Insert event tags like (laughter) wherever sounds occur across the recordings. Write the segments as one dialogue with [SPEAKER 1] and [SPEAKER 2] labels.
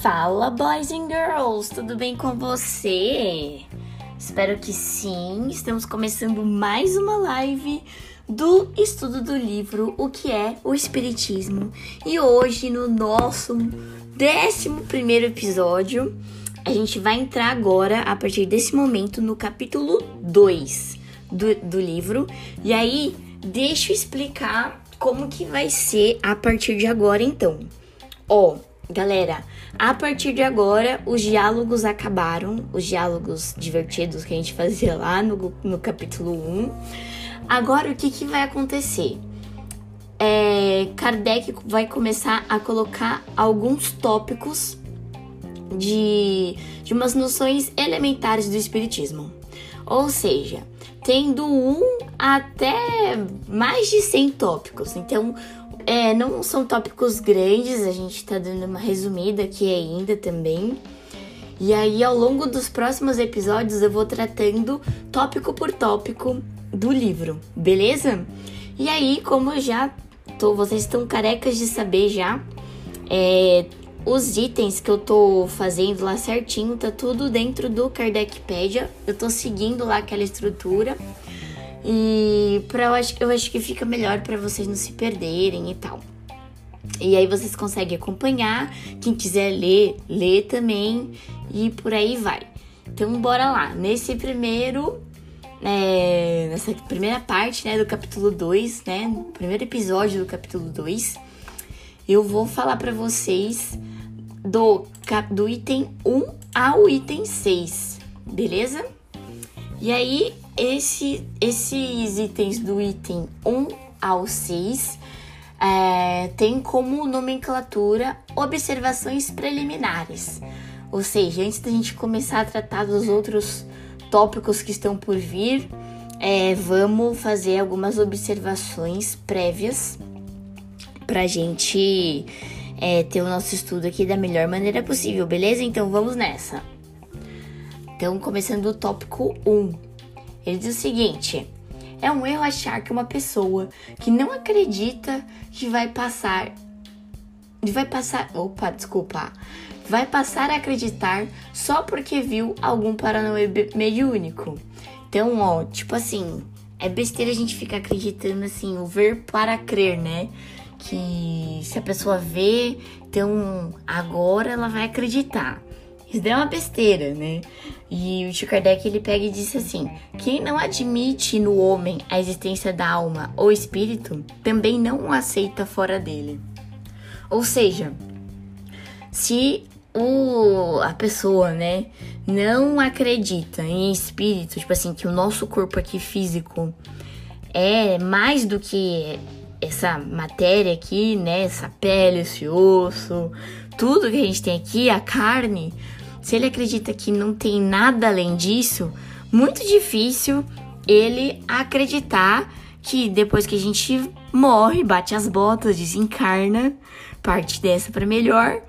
[SPEAKER 1] Fala, boys and girls, tudo bem com você? Espero que sim. Estamos começando mais uma live do estudo do livro O que é o Espiritismo. E hoje, no nosso 11 episódio, a gente vai entrar agora, a partir desse momento, no capítulo 2 do, do livro. E aí, deixa eu explicar como que vai ser a partir de agora, então. Ó, galera, a partir de agora, os diálogos acabaram, os diálogos divertidos que a gente fazia lá no, no capítulo 1. Agora, o que, que vai acontecer? É, Kardec vai começar a colocar alguns tópicos de, de umas noções elementares do Espiritismo. Ou seja, tendo um até mais de 100 tópicos. Então, é, não são tópicos grandes, a gente tá dando uma resumida aqui ainda também. E aí, ao longo dos próximos episódios, eu vou tratando tópico por tópico do livro, beleza? E aí, como eu já tô, vocês estão carecas de saber já, é, os itens que eu tô fazendo lá certinho, tá tudo dentro do Kardecpedia. Eu tô seguindo lá aquela estrutura. E pra, eu, acho, eu acho que fica melhor para vocês não se perderem e tal. E aí vocês conseguem acompanhar. Quem quiser ler, lê também. E por aí vai. Então bora lá. Nesse primeiro. É, nessa primeira parte né, do capítulo 2, né? Primeiro episódio do capítulo 2, eu vou falar para vocês do, do item 1 ao item 6, beleza? E aí, esse, esses itens do item 1 ao 6 é, tem como nomenclatura observações preliminares. Ou seja, antes da gente começar a tratar dos outros tópicos que estão por vir, é, vamos fazer algumas observações prévias para a gente é, ter o nosso estudo aqui da melhor maneira possível, beleza? Então vamos nessa. Então, começando o tópico 1. Ele diz o seguinte: é um erro achar que uma pessoa que não acredita que vai passar. Vai passar. Opa, desculpa. Vai passar a acreditar só porque viu algum paranoia mediúnico. Então, ó, tipo assim, é besteira a gente ficar acreditando assim, o ver para crer, né? Que se a pessoa vê, então agora ela vai acreditar. Isso é uma besteira, né? E o Chico Kardec ele pega e disse assim: quem não admite no homem a existência da alma ou espírito, também não o aceita fora dele. Ou seja, se o, a pessoa, né, não acredita em espírito, tipo assim, que o nosso corpo aqui físico é mais do que essa matéria aqui, né? Essa pele, esse osso, tudo que a gente tem aqui, a carne, se ele acredita que não tem nada além disso, muito difícil ele acreditar que depois que a gente morre, bate as botas, desencarna, parte dessa para melhor,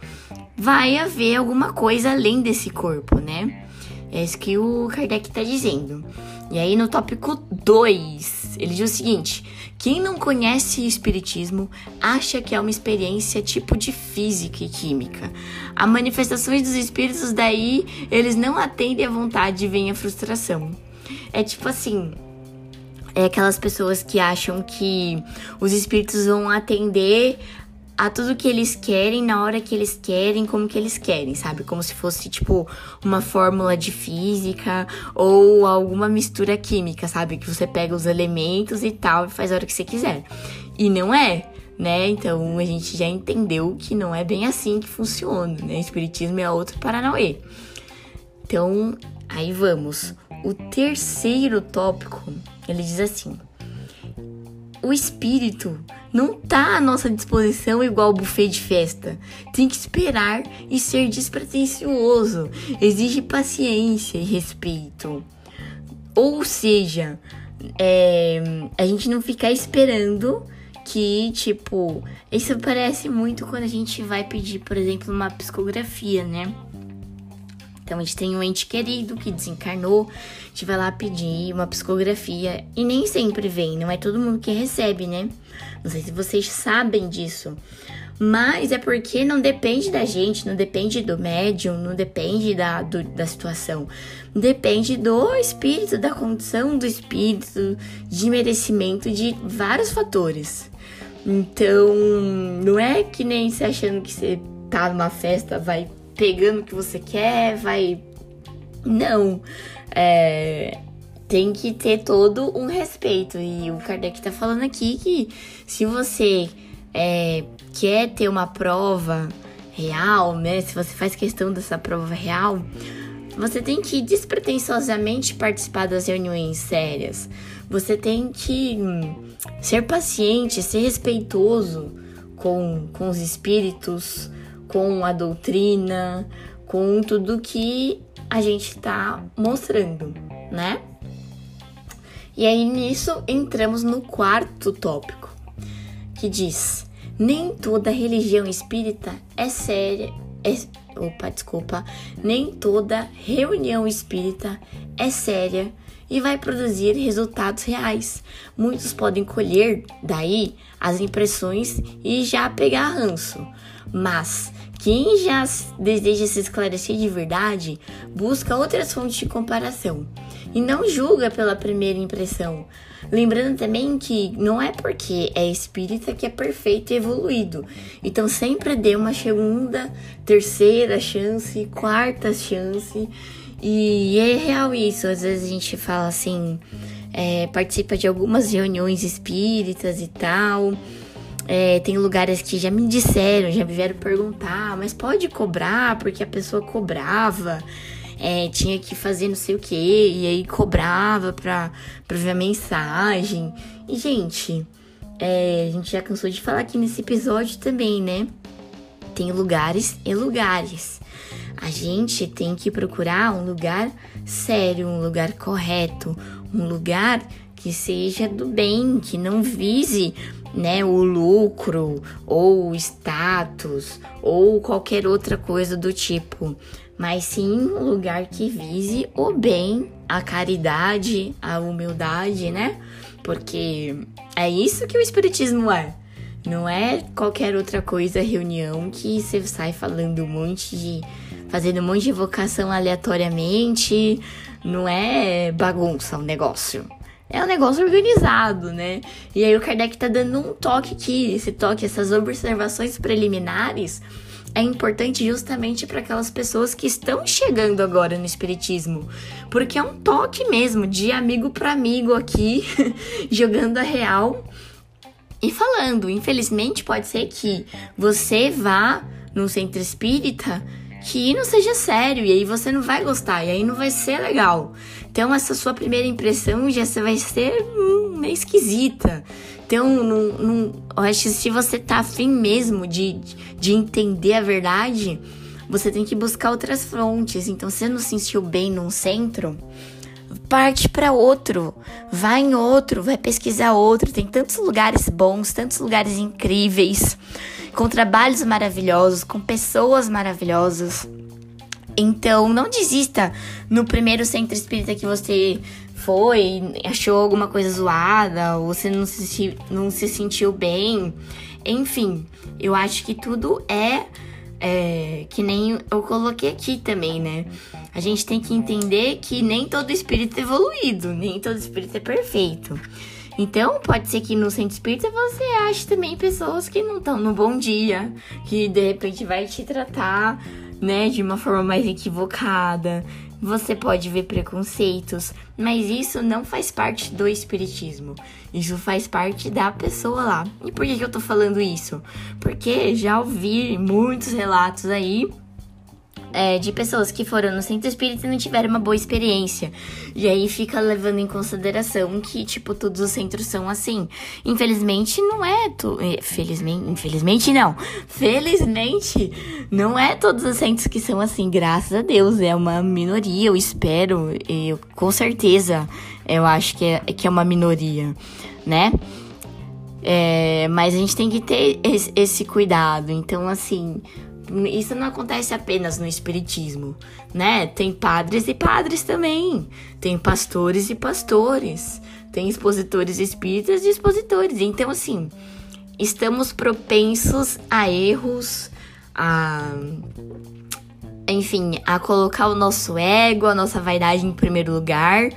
[SPEAKER 1] vai haver alguma coisa além desse corpo, né? É isso que o Kardec está dizendo. E aí no tópico 2, ele diz o seguinte: quem não conhece Espiritismo acha que é uma experiência tipo de física e química. As manifestações dos espíritos, daí, eles não atendem à vontade e vem a frustração. É tipo assim. É aquelas pessoas que acham que os espíritos vão atender a tudo que eles querem, na hora que eles querem, como que eles querem, sabe? Como se fosse tipo uma fórmula de física ou alguma mistura química, sabe? Que você pega os elementos e tal e faz a hora que você quiser. E não é, né? Então a gente já entendeu que não é bem assim que funciona, né? Espiritismo é outro Paranauê. Então, aí vamos. O terceiro tópico, ele diz assim: o espírito não tá à nossa disposição igual buffet de festa. Tem que esperar e ser despretensioso. Exige paciência e respeito. Ou seja, é, a gente não ficar esperando que, tipo, isso parece muito quando a gente vai pedir, por exemplo, uma psicografia, né? Então a gente tem um ente querido que desencarnou, a gente vai lá pedir uma psicografia e nem sempre vem, não é todo mundo que recebe, né? Não sei se vocês sabem disso. Mas é porque não depende da gente, não depende do médium, não depende da, do, da situação. Depende do espírito, da condição do espírito, de merecimento, de vários fatores. Então, não é que nem você achando que você tá numa festa, vai pegando o que você quer, vai. Não. É, tem que ter todo um respeito. E o Kardec tá falando aqui que se você é, quer ter uma prova real, né? Se você faz questão dessa prova real, você tem que despretensiosamente participar das reuniões sérias. Você tem que hum, ser paciente, ser respeitoso com, com os espíritos, com a doutrina, com tudo que a gente está mostrando, né? E aí nisso entramos no quarto tópico, que diz: nem toda religião espírita é séria. É, opa, desculpa. Nem toda reunião espírita é séria e vai produzir resultados reais. Muitos podem colher daí as impressões e já pegar ranço, mas quem já deseja se esclarecer de verdade busca outras fontes de comparação e não julga pela primeira impressão. Lembrando também que não é porque é espírita que é perfeito e evoluído. Então sempre dê uma segunda, terceira chance, quarta chance. E é real isso. Às vezes a gente fala assim, é, participa de algumas reuniões espíritas e tal. É, tem lugares que já me disseram, já me vieram perguntar, mas pode cobrar porque a pessoa cobrava, é, tinha que fazer não sei o que, e aí cobrava pra, pra ver a mensagem. E, gente, é, a gente já cansou de falar aqui nesse episódio também, né? Tem lugares e lugares. A gente tem que procurar um lugar sério, um lugar correto, um lugar que seja do bem, que não vise né, o lucro ou o status ou qualquer outra coisa do tipo, mas sim um lugar que vise o bem, a caridade, a humildade, né? Porque é isso que o espiritismo é. Não é qualquer outra coisa, reunião que você sai falando um monte de. fazendo um monte de vocação aleatoriamente. Não é bagunça o negócio é um negócio organizado, né? E aí o Kardec tá dando um toque aqui, esse toque, essas observações preliminares é importante justamente para aquelas pessoas que estão chegando agora no espiritismo, porque é um toque mesmo de amigo para amigo aqui, (laughs) jogando a real e falando. Infelizmente pode ser que você vá num centro espírita que não seja sério e aí você não vai gostar e aí não vai ser legal. Então essa sua primeira impressão já vai ser hum, meio esquisita. Então, não, não, eu acho que se você tá afim mesmo de, de entender a verdade, você tem que buscar outras fontes. Então, se você não se sentiu bem num centro, parte para outro, vai em outro, vai pesquisar outro. Tem tantos lugares bons, tantos lugares incríveis com trabalhos maravilhosos, com pessoas maravilhosas. Então, não desista no primeiro centro espírita que você foi, achou alguma coisa zoada, ou você não se, não se sentiu bem. Enfim, eu acho que tudo é, é que nem eu coloquei aqui também, né? A gente tem que entender que nem todo espírito é evoluído, nem todo espírito é perfeito. Então, pode ser que no centro espírita você ache também pessoas que não estão no bom dia, que de repente vai te tratar, né, de uma forma mais equivocada. Você pode ver preconceitos, mas isso não faz parte do espiritismo. Isso faz parte da pessoa lá. E por que, que eu tô falando isso? Porque já ouvi muitos relatos aí é, de pessoas que foram no centro espírita e não tiveram uma boa experiência. E aí fica levando em consideração que, tipo, todos os centros são assim. Infelizmente, não é. Tu... É, felizmente, infelizmente, não. Felizmente, não é todos os centros que são assim, graças a Deus. É uma minoria, eu espero. Eu, com certeza, eu acho que é, que é uma minoria, né? É, mas a gente tem que ter esse, esse cuidado. Então, assim, isso não acontece apenas no espiritismo, né? Tem padres e padres também, tem pastores e pastores, tem expositores espíritas e expositores. Então, assim, estamos propensos a erros, a enfim, a colocar o nosso ego, a nossa vaidade em primeiro lugar,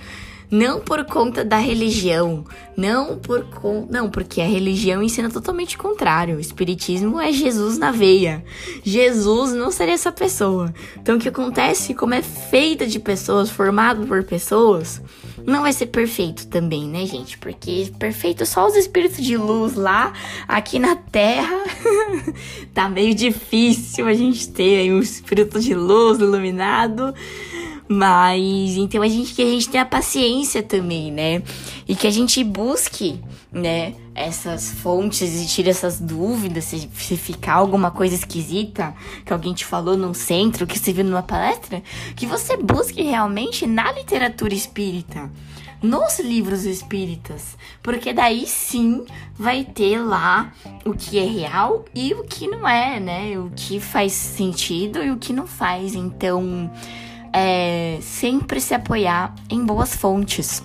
[SPEAKER 1] não por conta da religião, não por con... não, porque a religião ensina totalmente o contrário. O espiritismo é Jesus na veia. Jesus não seria essa pessoa. Então o que acontece, como é feita de pessoas, formado por pessoas, não vai ser perfeito também, né, gente? Porque perfeito só os espíritos de luz lá, aqui na Terra, (laughs) tá meio difícil a gente ter um espírito de luz iluminado. Mas então a gente que a gente tenha paciência também, né? E que a gente busque, né, essas fontes e tire essas dúvidas, se, se ficar alguma coisa esquisita que alguém te falou num centro, que você viu numa palestra, que você busque realmente na literatura espírita nos livros espíritas, porque daí sim vai ter lá o que é real e o que não é, né? O que faz sentido e o que não faz. Então, é, sempre se apoiar em boas fontes.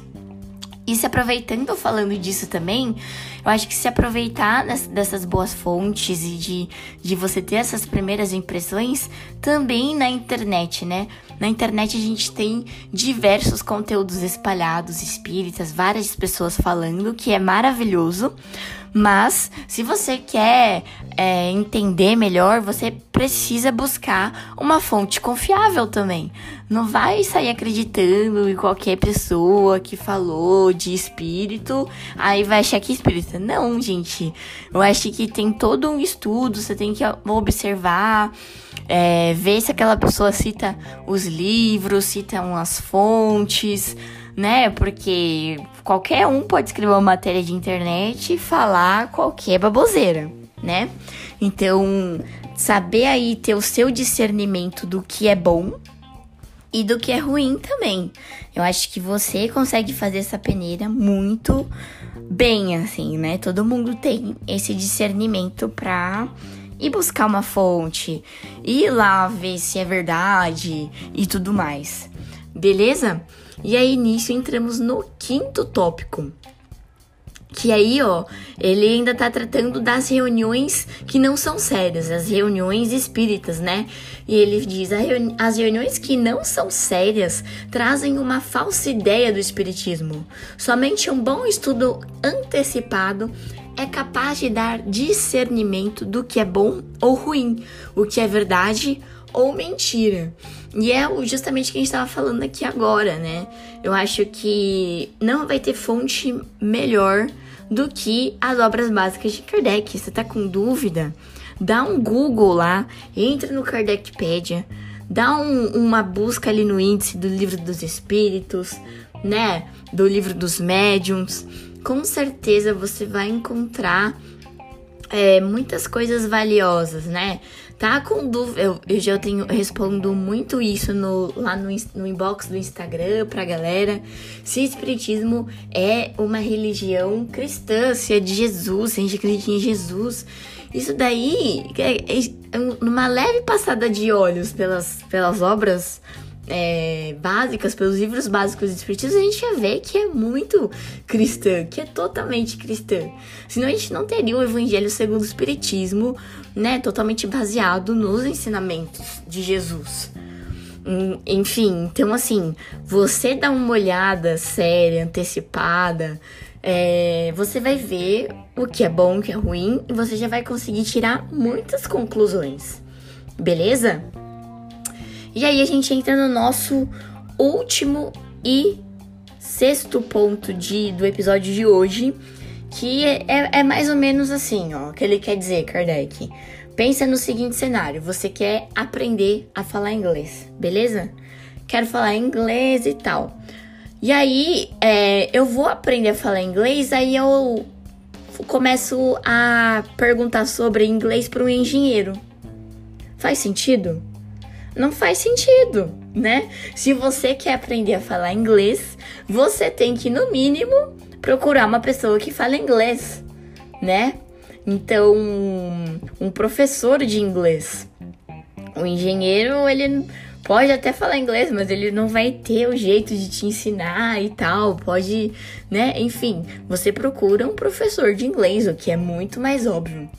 [SPEAKER 1] E se aproveitando, falando disso também, eu acho que se aproveitar dessas boas fontes e de, de você ter essas primeiras impressões também na internet, né? Na internet a gente tem diversos conteúdos espalhados, espíritas, várias pessoas falando, que é maravilhoso. Mas se você quer é, entender melhor, você precisa buscar uma fonte confiável também. Não vai sair acreditando em qualquer pessoa que falou de espírito, aí vai achar que é espírita. Não, gente. Eu acho que tem todo um estudo, você tem que observar. É, ver se aquela pessoa cita os livros, cita umas fontes, né? Porque qualquer um pode escrever uma matéria de internet e falar qualquer baboseira, né? Então, saber aí ter o seu discernimento do que é bom e do que é ruim também. Eu acho que você consegue fazer essa peneira muito bem, assim, né? Todo mundo tem esse discernimento pra ir buscar uma fonte, ir lá ver se é verdade e tudo mais. Beleza? E aí nisso entramos no quinto tópico. Que aí, ó, ele ainda tá tratando das reuniões que não são sérias, as reuniões espíritas, né? E ele diz: reuni as reuniões que não são sérias trazem uma falsa ideia do espiritismo. Somente um bom estudo antecipado é capaz de dar discernimento do que é bom ou ruim, o que é verdade ou mentira. E é justamente o que a gente estava falando aqui agora, né? Eu acho que não vai ter fonte melhor do que as obras básicas de Kardec. Você tá com dúvida? Dá um Google lá, entra no Kardecpedia, dá um, uma busca ali no índice do livro dos espíritos, né? Do livro dos médiums. Com certeza você vai encontrar é, muitas coisas valiosas, né? Tá com dúvida, eu, eu já tenho, respondo muito isso no, lá no, no inbox do Instagram pra galera. Se espiritismo é uma religião cristã, se é de Jesus, se a gente acredita em Jesus. Isso daí, é, é, é uma leve passada de olhos pelas, pelas obras é, básicas, pelos livros básicos do Espiritismo, a gente ia ver que é muito cristã, que é totalmente cristã. Senão a gente não teria o Evangelho segundo o Espiritismo, né, totalmente baseado nos ensinamentos de Jesus. Hum, enfim, então assim, você dá uma olhada séria, antecipada, é, você vai ver o que é bom, o que é ruim, e você já vai conseguir tirar muitas conclusões. Beleza? E aí a gente entra no nosso último e sexto ponto de, do episódio de hoje, que é, é, é mais ou menos assim, ó, que ele quer dizer, Kardec. Pensa no seguinte cenário: você quer aprender a falar inglês, beleza? Quero falar inglês e tal. E aí, é, eu vou aprender a falar inglês, aí eu começo a perguntar sobre inglês para um engenheiro. Faz sentido? Não faz sentido, né? Se você quer aprender a falar inglês, você tem que, no mínimo, procurar uma pessoa que fala inglês, né? Então, um professor de inglês, O engenheiro, ele pode até falar inglês, mas ele não vai ter o jeito de te ensinar e tal. Pode, né? Enfim, você procura um professor de inglês, o que é muito mais óbvio.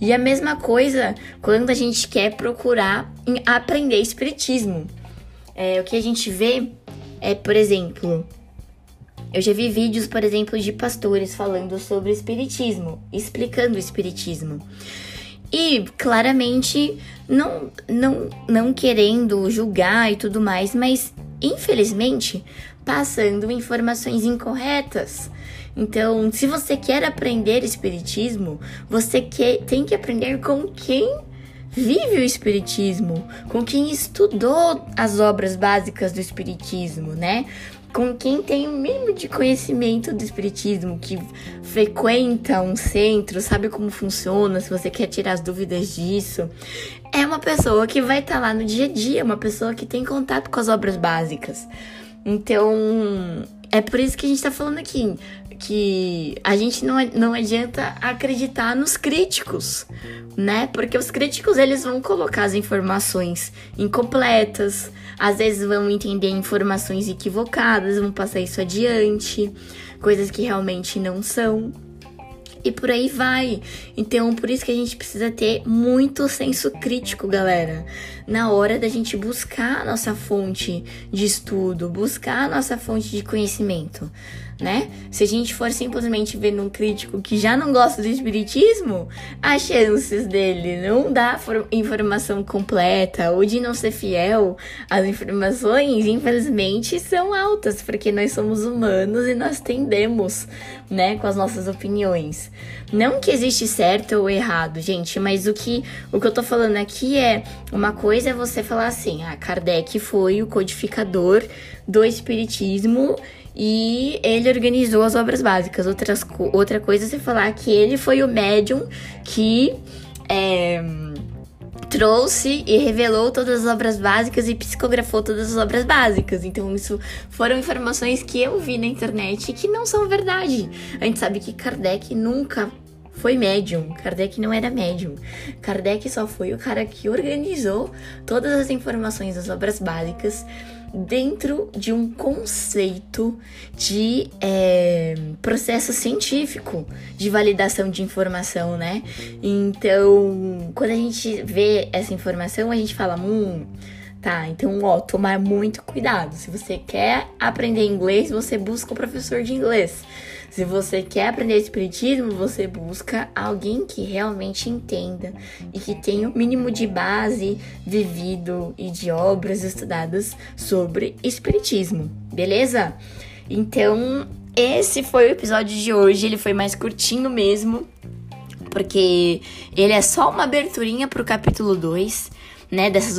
[SPEAKER 1] E a mesma coisa quando a gente quer procurar aprender espiritismo. É, o que a gente vê é, por exemplo, eu já vi vídeos, por exemplo, de pastores falando sobre espiritismo, explicando o espiritismo. E claramente não, não, não querendo julgar e tudo mais, mas infelizmente passando informações incorretas. Então, se você quer aprender espiritismo, você quer, tem que aprender com quem vive o espiritismo, com quem estudou as obras básicas do espiritismo, né? Com quem tem o mínimo de conhecimento do espiritismo, que frequenta um centro, sabe como funciona, se você quer tirar as dúvidas disso, é uma pessoa que vai estar tá lá no dia a dia, uma pessoa que tem contato com as obras básicas. Então, é por isso que a gente está falando aqui que a gente não, não adianta acreditar nos críticos, né? Porque os críticos eles vão colocar as informações incompletas, às vezes vão entender informações equivocadas, vão passar isso adiante, coisas que realmente não são e por aí vai. Então, por isso que a gente precisa ter muito senso crítico, galera, na hora da gente buscar a nossa fonte de estudo, buscar a nossa fonte de conhecimento né? Se a gente for simplesmente ver num crítico que já não gosta do espiritismo, as chances dele não dar informação completa ou de não ser fiel às informações, infelizmente, são altas, porque nós somos humanos e nós tendemos, né, com as nossas opiniões. Não que existe certo ou errado, gente, mas o que o que eu tô falando aqui é uma coisa é você falar assim: "Ah, Kardec foi o codificador do espiritismo e ele organizou as obras básicas. Outras, outra coisa é você falar que ele foi o médium que é, trouxe e revelou todas as obras básicas e psicografou todas as obras básicas. Então, isso foram informações que eu vi na internet que não são verdade. A gente sabe que Kardec nunca foi médium. Kardec não era médium. Kardec só foi o cara que organizou todas as informações das obras básicas dentro de um conceito de é, processo científico de validação de informação, né? Então, quando a gente vê essa informação, a gente fala, hum, tá, então, ó, tomar muito cuidado. Se você quer aprender inglês, você busca o professor de inglês. Se você quer aprender espiritismo, você busca alguém que realmente entenda e que tenha o mínimo de base vivido e de obras estudadas sobre espiritismo, beleza? Então, esse foi o episódio de hoje, ele foi mais curtinho mesmo, porque ele é só uma aberturinha pro capítulo 2. Né, dessas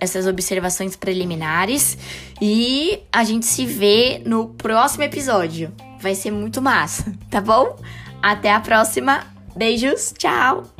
[SPEAKER 1] essas observações preliminares e a gente se vê no próximo episódio. Vai ser muito massa, tá bom? Até a próxima. Beijos, tchau!